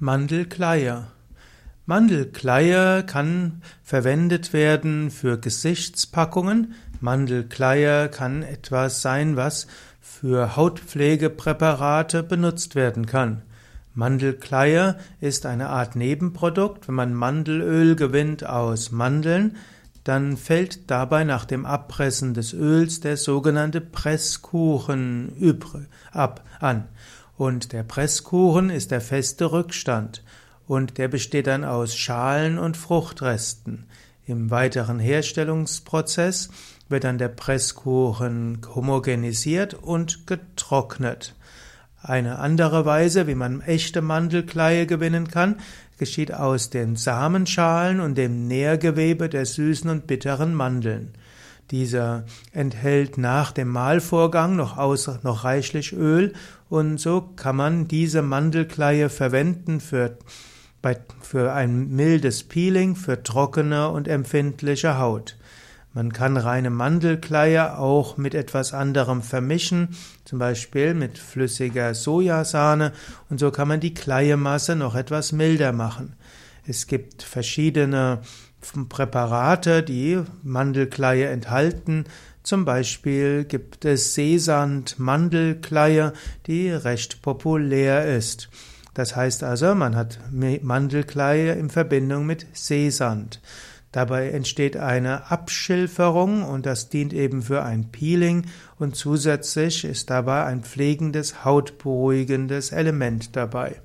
Mandelkleie. Mandelkleie kann verwendet werden für Gesichtspackungen. Mandelkleie kann etwas sein, was für Hautpflegepräparate benutzt werden kann. Mandelkleie ist eine Art Nebenprodukt. Wenn man Mandelöl gewinnt aus Mandeln, dann fällt dabei nach dem Abpressen des Öls der sogenannte Presskuchen ab an. Und der Presskuchen ist der feste Rückstand. Und der besteht dann aus Schalen und Fruchtresten. Im weiteren Herstellungsprozess wird dann der Presskuchen homogenisiert und getrocknet. Eine andere Weise, wie man echte Mandelkleie gewinnen kann, geschieht aus den Samenschalen und dem Nährgewebe der süßen und bitteren Mandeln. Dieser enthält nach dem Mahlvorgang noch, aus, noch reichlich Öl und so kann man diese Mandelkleie verwenden für, bei, für ein mildes Peeling, für trockene und empfindliche Haut. Man kann reine Mandelkleie auch mit etwas anderem vermischen, zum Beispiel mit flüssiger Sojasahne, und so kann man die Kleiemasse noch etwas milder machen. Es gibt verschiedene Präparate, die Mandelkleie enthalten. Zum Beispiel gibt es Seesand-Mandelkleie, die recht populär ist. Das heißt also, man hat Mandelkleie in Verbindung mit Seesand. Dabei entsteht eine Abschilferung und das dient eben für ein Peeling und zusätzlich ist dabei ein pflegendes, hautberuhigendes Element dabei.